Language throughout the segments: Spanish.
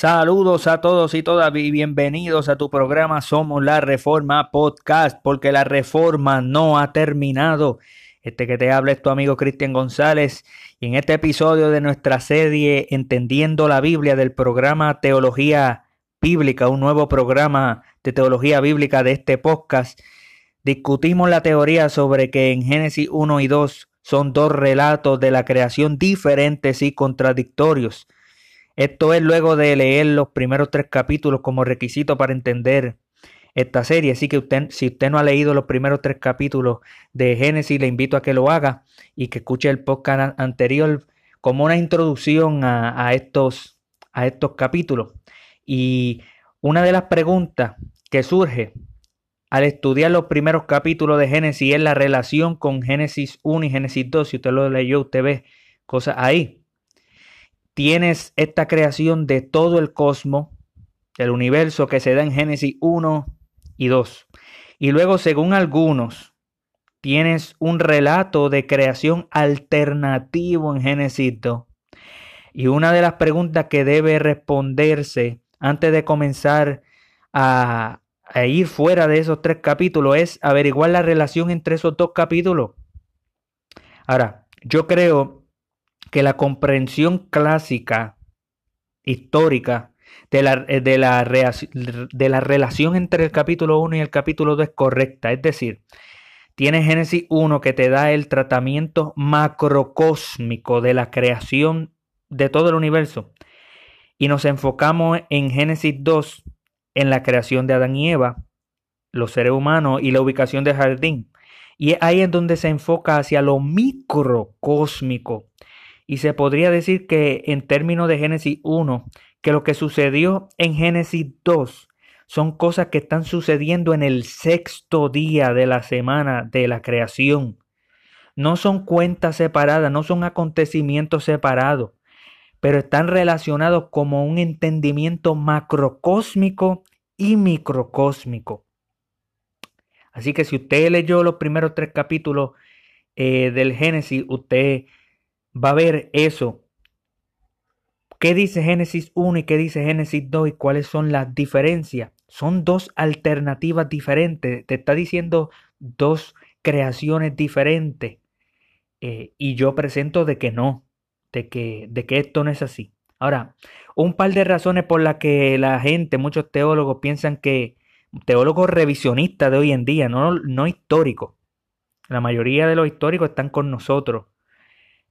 Saludos a todos y todas y bienvenidos a tu programa Somos la Reforma Podcast, porque la reforma no ha terminado. Este que te habla es tu amigo Cristian González y en este episodio de nuestra serie Entendiendo la Biblia del programa Teología Bíblica, un nuevo programa de teología bíblica de este podcast, discutimos la teoría sobre que en Génesis 1 y 2 son dos relatos de la creación diferentes y contradictorios esto es luego de leer los primeros tres capítulos como requisito para entender esta serie. Así que usted, si usted no ha leído los primeros tres capítulos de Génesis, le invito a que lo haga y que escuche el podcast anterior como una introducción a, estos, a estos capítulos. Y una de las preguntas que surge al estudiar los primeros capítulos de Génesis es la relación con Génesis 1 y Génesis 2. Si usted lo leyó, usted ve cosas ahí tienes esta creación de todo el cosmos, el universo que se da en Génesis 1 y 2. Y luego, según algunos, tienes un relato de creación alternativo en Génesis 2. Y una de las preguntas que debe responderse antes de comenzar a, a ir fuera de esos tres capítulos es averiguar la relación entre esos dos capítulos. Ahora, yo creo que la comprensión clásica, histórica, de la, eh, de la, de la relación entre el capítulo 1 y el capítulo 2 es correcta. Es decir, tiene Génesis 1 que te da el tratamiento macrocósmico de la creación de todo el universo. Y nos enfocamos en Génesis 2 en la creación de Adán y Eva, los seres humanos y la ubicación del jardín. Y ahí es donde se enfoca hacia lo microcósmico y se podría decir que en términos de Génesis 1, que lo que sucedió en Génesis 2 son cosas que están sucediendo en el sexto día de la semana de la creación. No son cuentas separadas, no son acontecimientos separados, pero están relacionados como un entendimiento macrocósmico y microcósmico. Así que si usted leyó los primeros tres capítulos eh, del Génesis, usted va a ver eso. ¿Qué dice Génesis 1 y qué dice Génesis 2 y cuáles son las diferencias? Son dos alternativas diferentes. Te está diciendo dos creaciones diferentes. Eh, y yo presento de que no, de que, de que esto no es así. Ahora, un par de razones por las que la gente, muchos teólogos piensan que, teólogos revisionistas de hoy en día, no, no históricos, la mayoría de los históricos están con nosotros,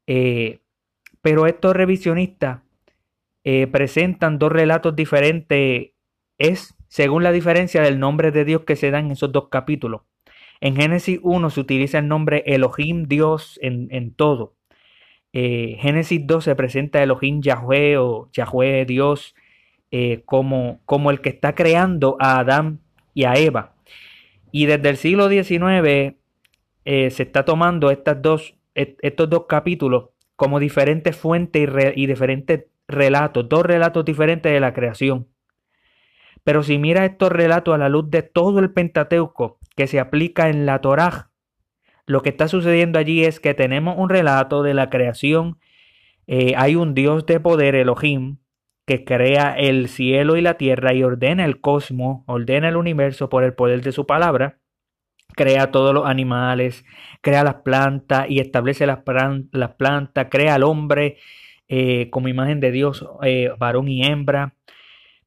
eh, pero estos revisionistas eh, presentan dos relatos diferentes, es según la diferencia del nombre de Dios que se da en esos dos capítulos. En Génesis 1 se utiliza el nombre Elohim Dios en, todo. Eh, Génesis 2 se presenta Elohim Yahweh o Yahweh Dios como, como el que está creando a Adán y a Eva. Y desde el siglo XIX se está tomando estas dos estos dos capítulos como diferentes fuentes y, diferentes relatos, dos relatos diferentes de la creación. Pero si mira estos relatos a la luz de todo el Pentateuco que se aplica en la Torá, lo que está sucediendo allí es que tenemos un relato de la creación. Eh, hay un Dios de poder, Elohim, que crea el cielo y la tierra y ordena el cosmos, ordena el universo por el poder de su palabra crea todos los animales, crea las plantas y establece las, plantas, crea al hombre eh, como imagen de Dios, eh, varón y hembra.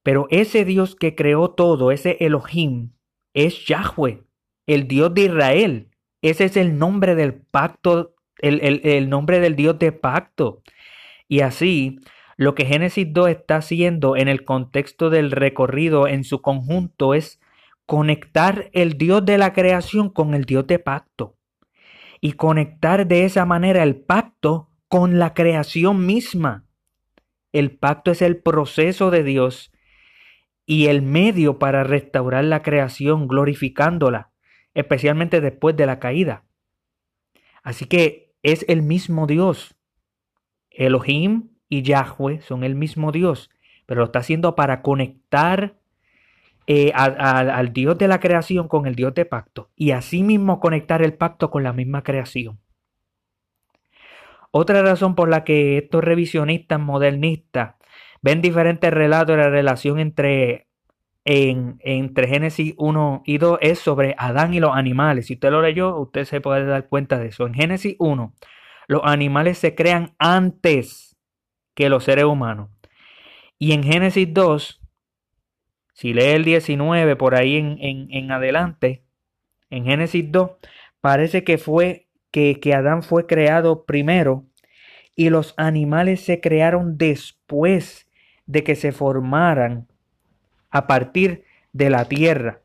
Pero ese Dios que creó todo, ese Elohim, es Yahweh, el Dios de Israel. Ese es el nombre del pacto, el, el nombre del Dios de pacto. Y así, lo que Génesis 2 está haciendo en el contexto del recorrido en su conjunto es conectar el Dios de la creación con el Dios de pacto y conectar de esa manera el pacto con la creación misma. El pacto es el proceso de Dios y el medio para restaurar la creación, glorificándola, especialmente después de la caída. Así que es el mismo Dios. Elohim y Yahweh son el mismo Dios, pero lo está haciendo para conectar eh, al Dios de la creación con el Dios de pacto y asimismo conectar el pacto con la misma creación. Otra razón por la que estos revisionistas modernistas ven diferentes relatos de la relación entre, en, entre Génesis 1 y 2 es sobre Adán y los animales. Si usted lo leyó, usted se puede dar cuenta de eso. En Génesis 1, los animales se crean antes que los seres humanos. Y en Génesis 2, si lee el 19 por ahí en, en, adelante, en Génesis 2, parece que fue que, que Adán fue creado primero y los animales se crearon después de que se formaran a partir de la tierra.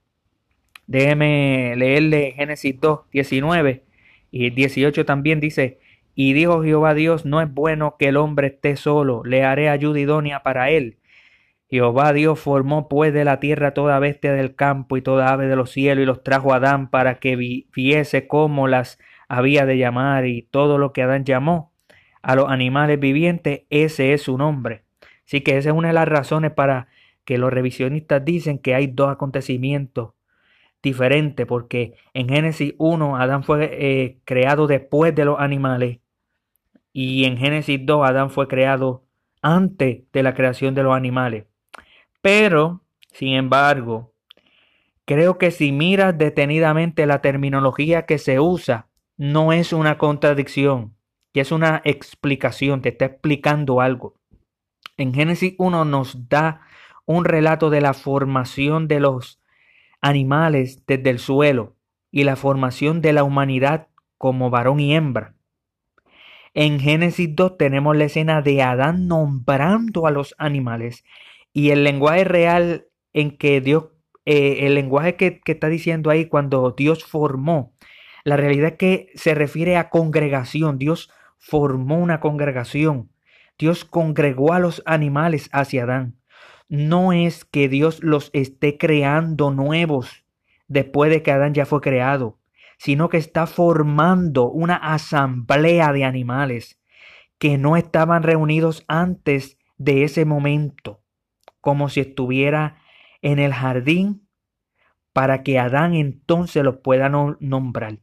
Déjeme leerle Génesis 2, 19 y 18 también dice, y dijo Jehová Dios, no es bueno que el hombre esté solo, le haré ayuda idónea para él. Jehová Dios formó pues de la tierra toda bestia del campo y toda ave de los cielos y los trajo a Adán para que viese cómo las había de llamar y todo lo que Adán llamó a los animales vivientes, ese es su nombre. Así que esa es una de las razones para que los revisionistas dicen que hay dos acontecimientos diferentes, porque en Génesis 1 Adán fue eh, creado después de los animales y en Génesis 2 Adán fue creado antes de la creación de los animales. Pero, sin embargo, creo que si miras detenidamente la terminología que se usa, no es una contradicción, que es una explicación, te está explicando algo. En Génesis 1 nos da un relato de la formación de los animales desde el suelo y la formación de la humanidad como varón y hembra. En Génesis 2 tenemos la escena de Adán nombrando a los animales y el lenguaje real en que Dios, eh, el lenguaje que, que está diciendo ahí cuando Dios formó, la realidad es que se refiere a congregación. Dios formó una congregación. Dios congregó a los animales hacia Adán. No es que Dios los esté creando nuevos después de que Adán ya fue creado, sino que está formando una asamblea de animales que no estaban reunidos antes de ese momento como si estuviera en el jardín para que Adán entonces los pueda nombrar.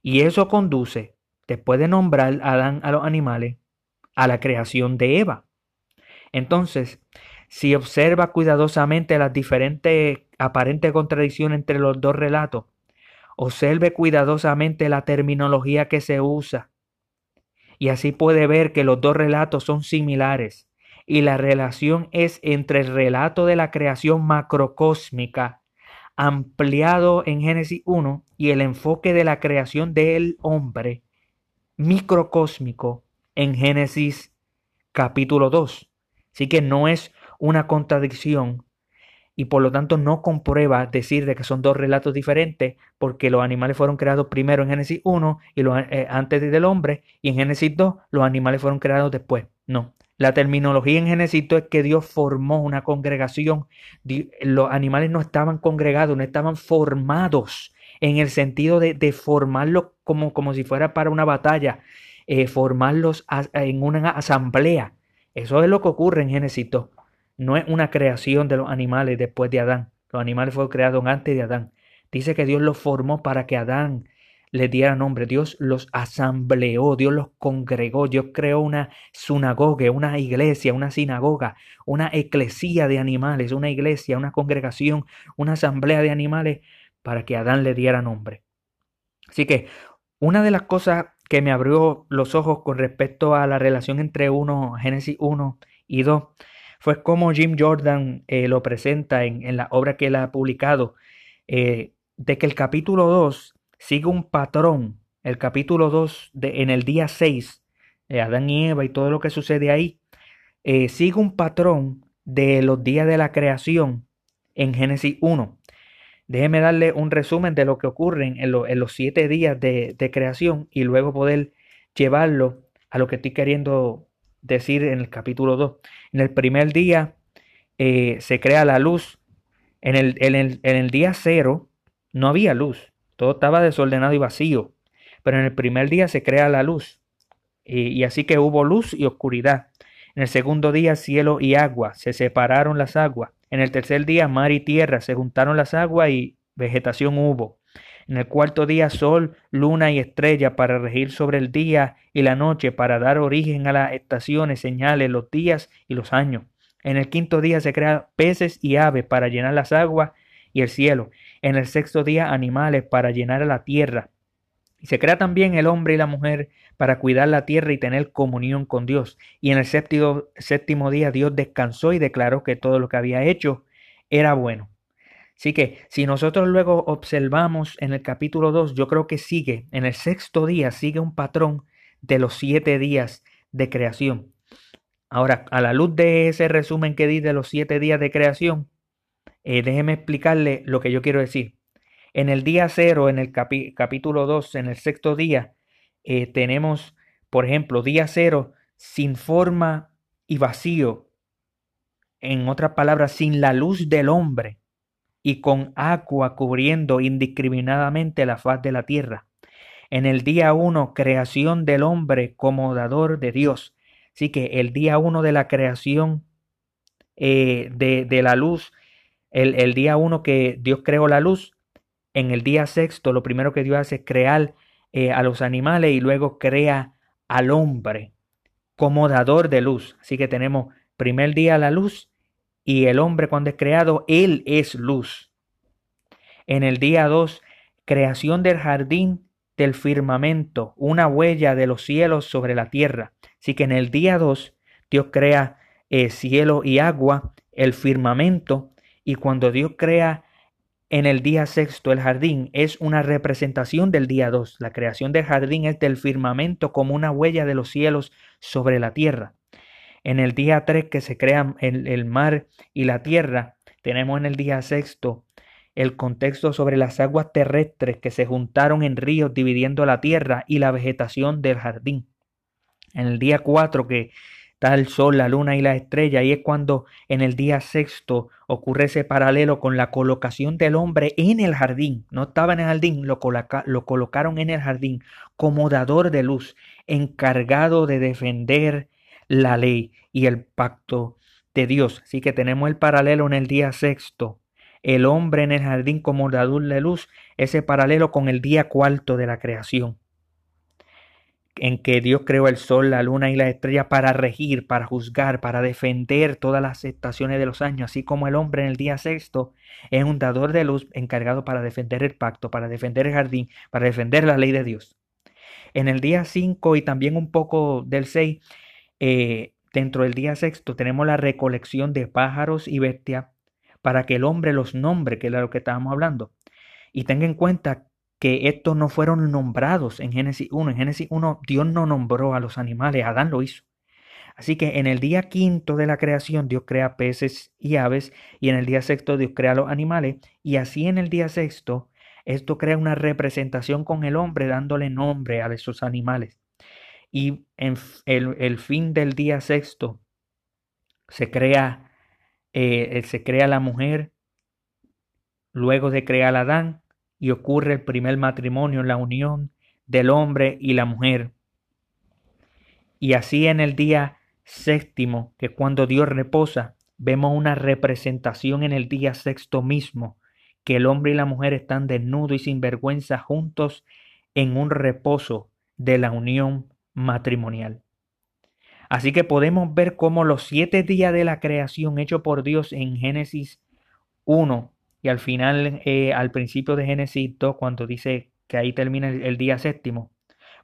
Y eso conduce, después de nombrar Adán a los animales, a la creación de Eva. Entonces, si observa cuidadosamente las diferentes aparentes contradicciones entre los dos relatos, observe cuidadosamente la terminología que se usa, y así puede ver que los dos relatos son similares y la relación es entre el relato de la creación macrocósmica ampliado en Génesis 1 y el enfoque de la creación del hombre microcósmico en Génesis capítulo 2. Así que no es una contradicción y por lo tanto no comprueba decir de que son dos relatos diferentes porque los animales fueron creados primero en Génesis 1 y eh, antes del hombre y en Génesis 2 los animales fueron creados después. No, la terminología en Génesis es que Dios formó una congregación. Los animales no estaban congregados, no estaban formados en el sentido de, formarlos como, como, si fuera para una batalla, eh, formarlos en una asamblea. Eso es lo que ocurre en Génesis No es una creación de los animales después de Adán. Los animales fueron creados antes de Adán. Dice que Dios los formó para que Adán les diera nombre. Dios los asambleó, Dios los congregó, Dios creó una sinagoga, una iglesia, una sinagoga, una eclesía de animales, una iglesia, una congregación, una asamblea de animales para que Adán le diera nombre. Así que una de las cosas que me abrió los ojos con respecto a la relación entre uno, Génesis 1 y 2, fue como Jim Jordan eh, lo presenta en, la obra que él ha publicado, eh, de que el capítulo 2 sigue un patrón. El capítulo 2, de, en el día 6, de Adán y Eva y todo lo que sucede ahí, eh, sigue un patrón de los días de la creación en Génesis 1. Déjeme darle un resumen de lo que ocurre en, los siete días de, de, creación y luego poder llevarlo a lo que estoy queriendo decir en el capítulo 2. En el primer día eh, se crea la luz. En el, en el, en el día 0 no había luz. Todo estaba desordenado y vacío. Pero en el primer día se crea la luz. Y, así que hubo luz y oscuridad. En el segundo día cielo y agua, se separaron las aguas. En el tercer día mar y tierra, se juntaron las aguas y vegetación hubo. En el cuarto día sol, luna y estrella para regir sobre el día y la noche, para dar origen a las estaciones, señales, los días y los años. En el quinto día se crean peces y aves para llenar las aguas y el cielo. En el sexto día animales para llenar la tierra. Y se crea también el hombre y la mujer para cuidar la tierra y tener comunión con Dios. Y en el séptimo, séptimo día Dios descansó y declaró que todo lo que había hecho era bueno. Así que si nosotros luego observamos en el capítulo 2, yo creo que sigue, en el sexto día sigue un patrón de los siete días de creación. Ahora, a la luz de ese resumen que di de los siete días de creación, eh, déjeme explicarle lo que yo quiero decir. En el día cero, en el capítulo 2, en el sexto día, eh, tenemos, por ejemplo, día cero sin forma y vacío. En otras palabras, sin la luz del hombre y con agua cubriendo indiscriminadamente la faz de la tierra. En el día uno, creación del hombre como dador de Dios. Así que el día uno de la creación eh, de, de, la luz, el, el día uno que Dios creó la luz, en el día sexto lo primero que Dios hace es crear eh, a los animales y luego crea al hombre como dador de luz. Así que tenemos primer día la luz y el hombre cuando es creado, él es luz. En el día dos, creación del jardín del firmamento, una huella de los cielos sobre la tierra. Así que en el día dos, Dios crea eh, cielo y agua, el firmamento, y cuando Dios crea en el día sexto, el jardín es una representación del día dos. La creación del jardín es del firmamento como una huella de los cielos sobre la tierra. En el día tres, que se crean el, mar y la tierra, tenemos en el día sexto el contexto sobre las aguas terrestres que se juntaron en ríos dividiendo la tierra y la vegetación del jardín. En el día cuatro, que está el sol, la luna y la estrella, y es cuando en el día sexto ocurre ese paralelo con la colocación del hombre en el jardín. No estaba en el jardín, lo, lo colocaron en el jardín como dador de luz, encargado de defender la ley y el pacto de Dios. Así que tenemos el paralelo en el día sexto. El hombre en el jardín como dador de luz, ese paralelo con el día cuarto de la creación en que Dios creó el sol, la luna y la estrella para regir, para juzgar, para defender todas las estaciones de los años, así como el hombre en el día sexto es un dador de luz encargado para defender el pacto, para defender el jardín, para defender la ley de Dios. En el día 5 y también un poco del 6, eh, dentro del día sexto tenemos la recolección de pájaros y bestias para que el hombre los nombre, que es lo que estábamos hablando. Y tenga en cuenta que estos no fueron nombrados en Génesis 1. En Génesis 1 Dios no nombró a los animales, Adán lo hizo. Así que en el día quinto de la creación Dios crea peces y aves y en el día sexto Dios crea los animales y así en el día sexto esto crea una representación con el hombre dándole nombre a esos animales. Y en el, fin del día sexto se crea, eh, se crea la mujer, luego de crear a Adán, y ocurre el primer matrimonio, la unión del hombre y la mujer. Y así en el día séptimo, que cuando Dios reposa, vemos una representación en el día sexto mismo, que el hombre y la mujer están desnudos y sin vergüenza juntos en un reposo de la unión matrimonial. Así que podemos ver cómo los siete días de la creación hecho por Dios en Génesis 1 y al final, eh, al principio de Génesis 2, cuando dice que ahí termina el, día séptimo,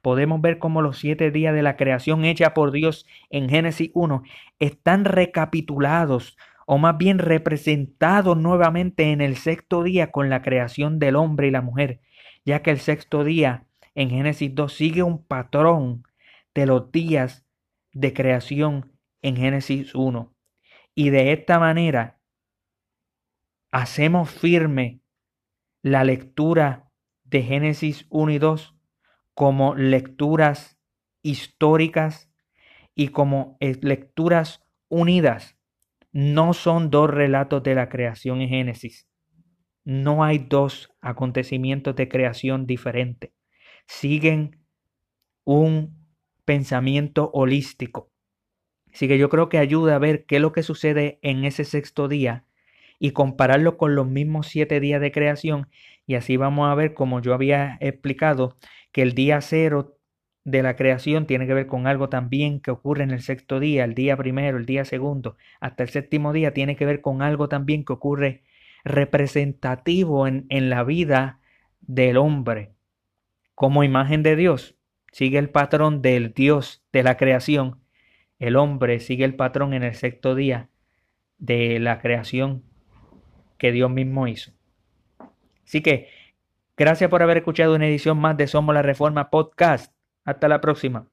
podemos ver cómo los siete días de la creación hecha por Dios en Génesis 1 están recapitulados o más bien representados nuevamente en el sexto día con la creación del hombre y la mujer, ya que el sexto día en Génesis 2 sigue un patrón de los días de creación en Génesis 1. Y de esta manera hacemos firme la lectura de Génesis 1 y 2 como lecturas históricas y como eh, lecturas unidas. No son dos relatos de la creación en Génesis. No hay dos acontecimientos de creación diferentes. Siguen un pensamiento holístico. Así que yo creo que ayuda a ver qué es lo que sucede en ese sexto día y compararlo con los mismos siete días de creación. Y así vamos a ver, como yo había explicado, que el día cero de la creación tiene que ver con algo también que ocurre en el sexto día, el día primero, el día segundo, hasta el séptimo día, tiene que ver con algo también que ocurre representativo en, en la vida del hombre como imagen de Dios. Sigue el patrón del Dios de la creación. El hombre sigue el patrón en el sexto día de la creación que Dios mismo hizo. Así que gracias por haber escuchado una edición más de Somos la Reforma Podcast. Hasta la próxima.